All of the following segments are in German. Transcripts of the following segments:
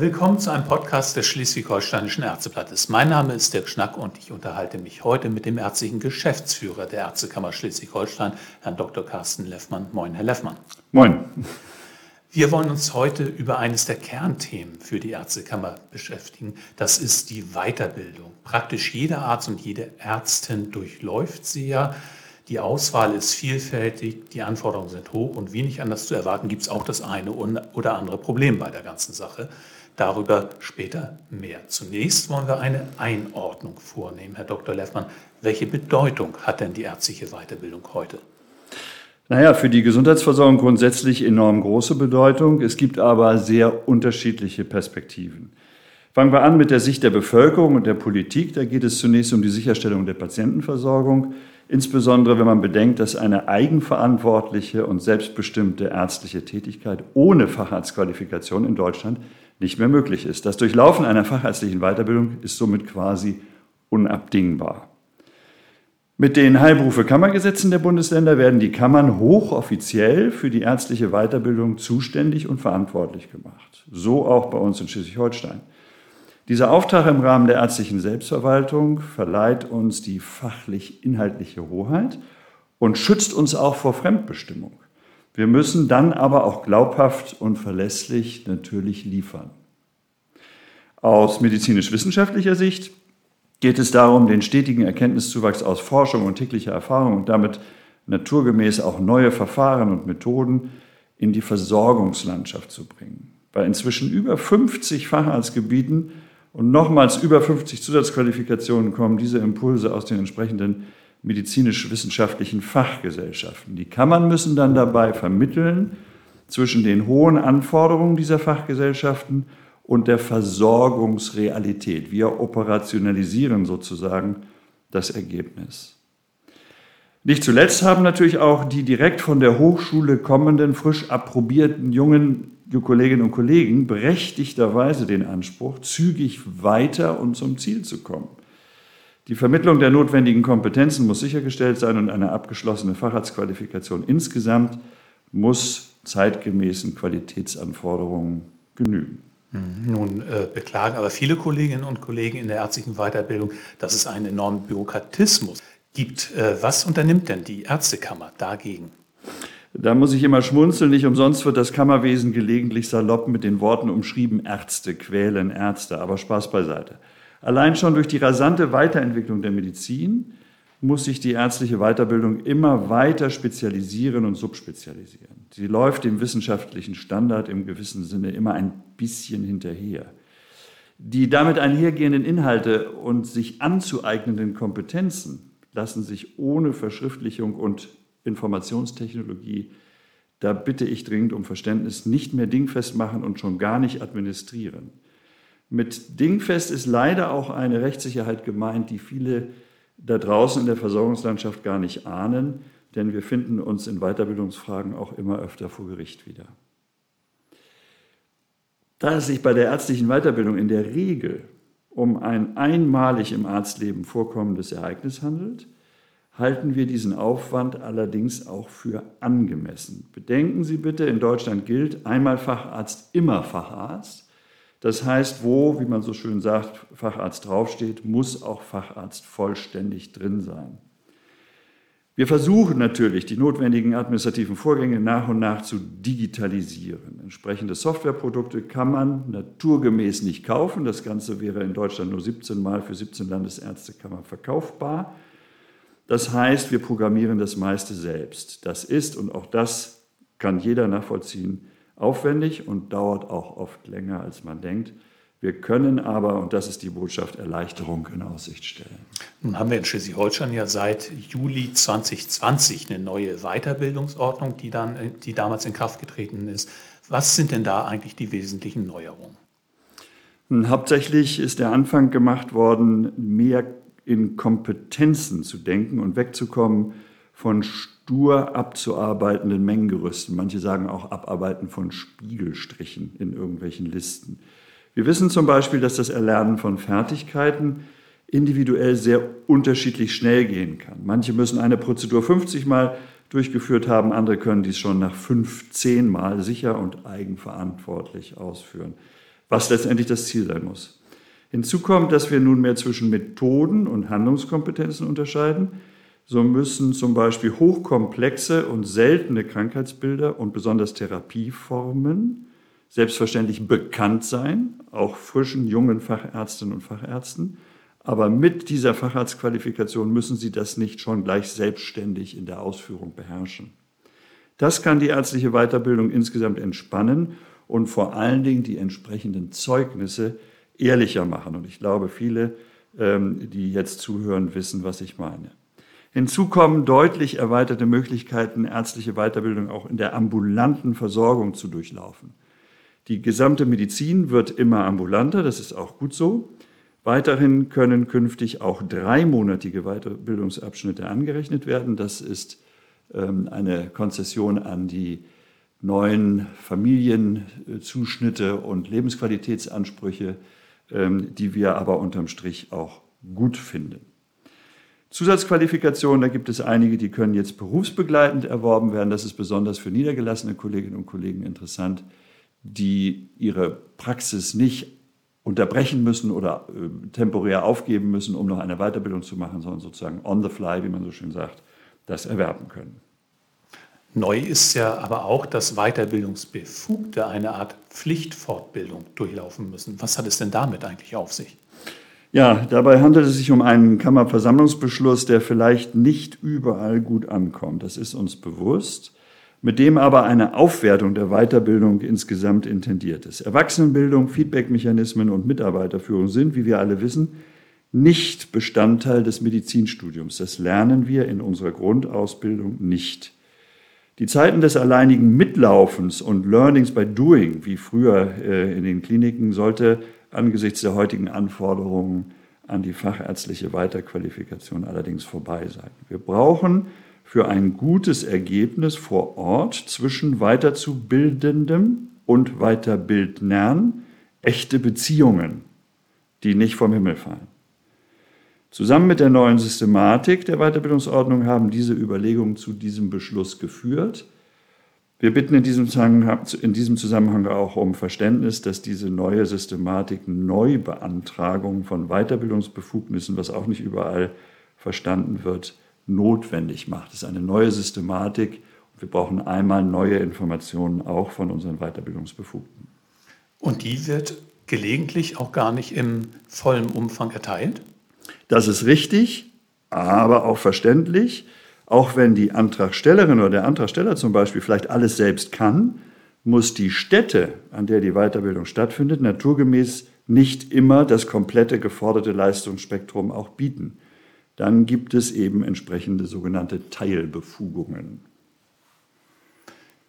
willkommen zu einem Podcast des Schleswig-Holsteinischen Ärzteblattes. Mein Name ist Dirk Schnack und ich unterhalte mich heute mit dem ärztlichen Geschäftsführer der Ärztekammer Schleswig-Holstein, Herrn Dr. Carsten Leffmann. Moin, Herr Leffmann. Moin. Wir wollen uns heute über eines der Kernthemen für die Ärztekammer beschäftigen. Das ist die Weiterbildung. Praktisch jeder Arzt und jede Ärztin durchläuft sie ja. Die Auswahl ist vielfältig, die Anforderungen sind hoch und wenig anders zu erwarten gibt es auch das eine oder andere Problem bei der ganzen Sache. Darüber später mehr. Zunächst wollen wir eine Einordnung vornehmen. Herr Dr. Leffmann, welche Bedeutung hat denn die ärztliche Weiterbildung heute? Naja, für die Gesundheitsversorgung grundsätzlich enorm große Bedeutung. Es gibt aber sehr unterschiedliche Perspektiven. Fangen wir an mit der Sicht der Bevölkerung und der Politik. Da geht es zunächst um die Sicherstellung der Patientenversorgung, insbesondere wenn man bedenkt, dass eine eigenverantwortliche und selbstbestimmte ärztliche Tätigkeit ohne Facharztqualifikation in Deutschland nicht mehr möglich ist. Das Durchlaufen einer fachärztlichen Weiterbildung ist somit quasi unabdingbar. Mit den Heilberufe-Kammergesetzen der Bundesländer werden die Kammern hochoffiziell für die ärztliche Weiterbildung zuständig und verantwortlich gemacht. So auch bei uns in Schleswig-Holstein. Dieser Auftrag im Rahmen der ärztlichen Selbstverwaltung verleiht uns die fachlich-inhaltliche Hoheit und schützt uns auch vor Fremdbestimmung. Wir müssen dann aber auch glaubhaft und verlässlich natürlich liefern. Aus medizinisch-wissenschaftlicher Sicht geht es darum, den stetigen Erkenntniszuwachs aus Forschung und täglicher Erfahrung und damit naturgemäß auch neue Verfahren und Methoden in die Versorgungslandschaft zu bringen. Bei inzwischen über 50 Facharztgebieten und nochmals über 50 Zusatzqualifikationen kommen diese Impulse aus den entsprechenden medizinisch-wissenschaftlichen Fachgesellschaften. Die Kammern müssen dann dabei vermitteln zwischen den hohen Anforderungen dieser Fachgesellschaften und der Versorgungsrealität. Wir operationalisieren sozusagen das Ergebnis. Nicht zuletzt haben natürlich auch die direkt von der Hochschule kommenden, frisch approbierten jungen Kolleginnen und Kollegen berechtigterweise den Anspruch, zügig weiter und zum Ziel zu kommen. Die Vermittlung der notwendigen Kompetenzen muss sichergestellt sein und eine abgeschlossene Facharztqualifikation insgesamt muss zeitgemäßen Qualitätsanforderungen genügen. Mhm. Nun äh, beklagen aber viele Kolleginnen und Kollegen in der ärztlichen Weiterbildung, dass es einen enormen Bürokratismus gibt. Äh, was unternimmt denn die Ärztekammer dagegen? Da muss ich immer schmunzeln. Nicht umsonst wird das Kammerwesen gelegentlich salopp mit den Worten umschrieben, Ärzte quälen Ärzte. Aber Spaß beiseite. Allein schon durch die rasante Weiterentwicklung der Medizin muss sich die ärztliche Weiterbildung immer weiter spezialisieren und subspezialisieren. Sie läuft dem wissenschaftlichen Standard im gewissen Sinne immer ein bisschen hinterher. Die damit einhergehenden Inhalte und sich anzueignenden Kompetenzen lassen sich ohne Verschriftlichung und Informationstechnologie, da bitte ich dringend um Verständnis, nicht mehr dingfest machen und schon gar nicht administrieren. Mit dingfest ist leider auch eine Rechtssicherheit gemeint, die viele da draußen in der Versorgungslandschaft gar nicht ahnen, denn wir finden uns in Weiterbildungsfragen auch immer öfter vor Gericht wieder. Da es sich bei der ärztlichen Weiterbildung in der Regel um ein einmalig im Arztleben vorkommendes Ereignis handelt, halten wir diesen Aufwand allerdings auch für angemessen. Bedenken Sie bitte, in Deutschland gilt einmal Facharzt, immer Facharzt. Das heißt, wo, wie man so schön sagt, Facharzt draufsteht, muss auch Facharzt vollständig drin sein. Wir versuchen natürlich, die notwendigen administrativen Vorgänge nach und nach zu digitalisieren. Entsprechende Softwareprodukte kann man naturgemäß nicht kaufen. Das Ganze wäre in Deutschland nur 17 Mal für 17 Landesärztekammern verkaufbar. Das heißt, wir programmieren das meiste selbst. Das ist, und auch das kann jeder nachvollziehen, aufwendig und dauert auch oft länger, als man denkt. Wir können aber, und das ist die Botschaft, Erleichterung in Aussicht stellen. Nun haben wir in Schleswig-Holstein ja seit Juli 2020 eine neue Weiterbildungsordnung, die, dann, die damals in Kraft getreten ist. Was sind denn da eigentlich die wesentlichen Neuerungen? Hauptsächlich ist der Anfang gemacht worden, mehr in Kompetenzen zu denken und wegzukommen von stur abzuarbeitenden Mengengerüsten. Manche sagen auch Abarbeiten von Spiegelstrichen in irgendwelchen Listen. Wir wissen zum Beispiel, dass das Erlernen von Fertigkeiten individuell sehr unterschiedlich schnell gehen kann. Manche müssen eine Prozedur 50 Mal durchgeführt haben, andere können dies schon nach 15 Mal sicher und eigenverantwortlich ausführen. was letztendlich das Ziel sein muss. Hinzu kommt, dass wir nunmehr zwischen Methoden und Handlungskompetenzen unterscheiden. So müssen zum Beispiel hochkomplexe und seltene Krankheitsbilder und besonders Therapieformen selbstverständlich bekannt sein, auch frischen, jungen Fachärztinnen und Fachärzten. Aber mit dieser Facharztqualifikation müssen sie das nicht schon gleich selbstständig in der Ausführung beherrschen. Das kann die ärztliche Weiterbildung insgesamt entspannen und vor allen Dingen die entsprechenden Zeugnisse ehrlicher machen. Und ich glaube, viele, ähm, die jetzt zuhören, wissen, was ich meine. Hinzu kommen deutlich erweiterte Möglichkeiten, ärztliche Weiterbildung auch in der ambulanten Versorgung zu durchlaufen. Die gesamte Medizin wird immer ambulanter, das ist auch gut so. Weiterhin können künftig auch dreimonatige Weiterbildungsabschnitte angerechnet werden. Das ist ähm, eine Konzession an die neuen Familienzuschnitte und Lebensqualitätsansprüche, die wir aber unterm Strich auch gut finden. Zusatzqualifikationen, da gibt es einige, die können jetzt berufsbegleitend erworben werden. Das ist besonders für niedergelassene Kolleginnen und Kollegen interessant die ihre Praxis nicht unterbrechen müssen oder äh, temporär aufgeben müssen, um noch eine Weiterbildung zu machen, sondern sozusagen on the fly, wie man so schön sagt, das erwerben können. Neu ist ja aber auch, dass Weiterbildungsbefugte eine Art Pflichtfortbildung durchlaufen müssen. Was hat es denn damit eigentlich auf sich? Ja, dabei handelt es sich um einen Kammerversammlungsbeschluss, der vielleicht nicht überall gut ankommt. Das ist uns bewusst mit dem aber eine Aufwertung der Weiterbildung insgesamt intendiert ist. Erwachsenenbildung, Feedbackmechanismen und Mitarbeiterführung sind, wie wir alle wissen, nicht Bestandteil des Medizinstudiums. Das lernen wir in unserer Grundausbildung nicht. Die Zeiten des alleinigen Mitlaufens und Learnings by Doing, wie früher äh, in den Kliniken, sollte angesichts der heutigen Anforderungen an die fachärztliche Weiterqualifikation allerdings vorbei sein. Wir brauchen für ein gutes Ergebnis vor Ort zwischen Weiterzubildendem und Weiterbildnern echte Beziehungen, die nicht vom Himmel fallen. Zusammen mit der neuen Systematik der Weiterbildungsordnung haben diese Überlegungen zu diesem Beschluss geführt. Wir bitten in diesem, in diesem Zusammenhang auch um Verständnis, dass diese neue Systematik Neubeantragung von Weiterbildungsbefugnissen, was auch nicht überall verstanden wird, notwendig macht. Es ist eine neue Systematik und wir brauchen einmal neue Informationen auch von unseren Weiterbildungsbefugten. Und die wird gelegentlich auch gar nicht im vollen Umfang erteilt? Das ist richtig, aber auch verständlich. Auch wenn die Antragstellerin oder der Antragsteller zum Beispiel vielleicht alles selbst kann, muss die Stätte, an der die Weiterbildung stattfindet, naturgemäß nicht immer das komplette geforderte Leistungsspektrum auch bieten dann gibt es eben entsprechende sogenannte Teilbefugungen.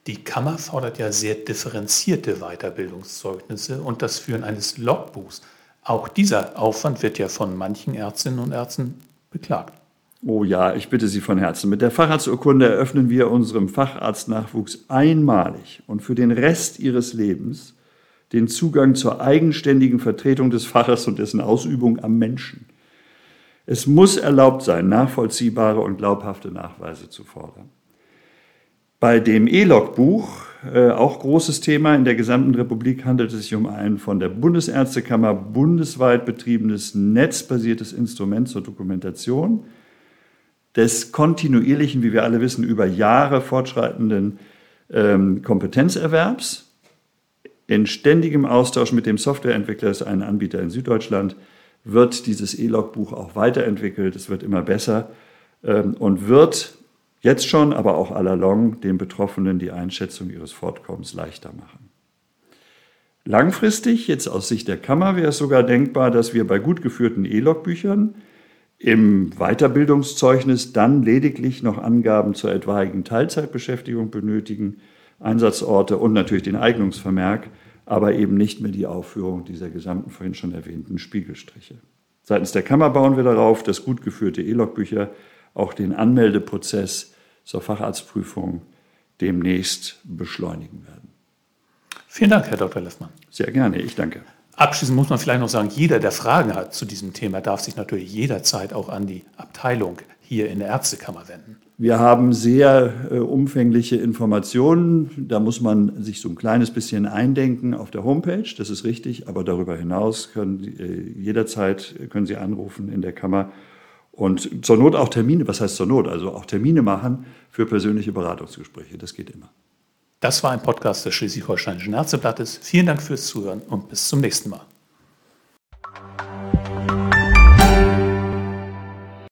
Die Kammer fordert ja sehr differenzierte Weiterbildungszeugnisse und das Führen eines Logbuchs. Auch dieser Aufwand wird ja von manchen Ärztinnen und Ärzten beklagt. Oh ja, ich bitte Sie von Herzen. Mit der Facharzturkunde eröffnen wir unserem Facharztnachwuchs einmalig und für den Rest ihres Lebens den Zugang zur eigenständigen Vertretung des Faches und dessen Ausübung am Menschen. Es muss erlaubt sein, nachvollziehbare und glaubhafte Nachweise zu fordern. Bei dem E-Log-Buch, äh, auch großes Thema in der gesamten Republik, handelt es sich um ein von der Bundesärztekammer bundesweit betriebenes netzbasiertes Instrument zur Dokumentation des kontinuierlichen, wie wir alle wissen, über Jahre fortschreitenden ähm, Kompetenzerwerbs in ständigem Austausch mit dem Softwareentwickler, das ist ein Anbieter in Süddeutschland, wird dieses E-Log-Buch auch weiterentwickelt. Es wird immer besser ähm, und wird jetzt schon, aber auch allalong den Betroffenen die Einschätzung ihres Fortkommens leichter machen. Langfristig, jetzt aus Sicht der Kammer, wäre es sogar denkbar, dass wir bei gut geführten E-Log-Büchern im Weiterbildungszeugnis dann lediglich noch Angaben zur etwaigen Teilzeitbeschäftigung benötigen, Einsatzorte und natürlich den Eignungsvermerk, aber eben nicht mehr die Aufführung dieser gesamten vorhin schon erwähnten Spiegelstriche. Seitens der Kammer bauen wir darauf, dass gut geführte E-Log-Bücher auch den Anmeldeprozess zur Facharztprüfung demnächst beschleunigen werden. Vielen Dank, Herr Dr. Leffmann. Sehr gerne, ich danke. Abschließend muss man vielleicht noch sagen, jeder, der Fragen hat zu diesem Thema, darf sich natürlich jederzeit auch an die Abteilung hier in der Ärztekammer wenden. Wir haben sehr äh, umfängliche Informationen. Da muss man sich so ein kleines bisschen eindenken auf der Homepage. Das ist richtig. Aber darüber hinaus können äh, jederzeit können Sie anrufen in der Kammer und zur Not auch Termine. Was heißt zur Not? Also auch Termine machen für persönliche Beratungsgespräche. Das geht immer. Das war ein Podcast des Schleswig-Holsteinischen Ärzteblattes. Vielen Dank fürs Zuhören und bis zum nächsten Mal.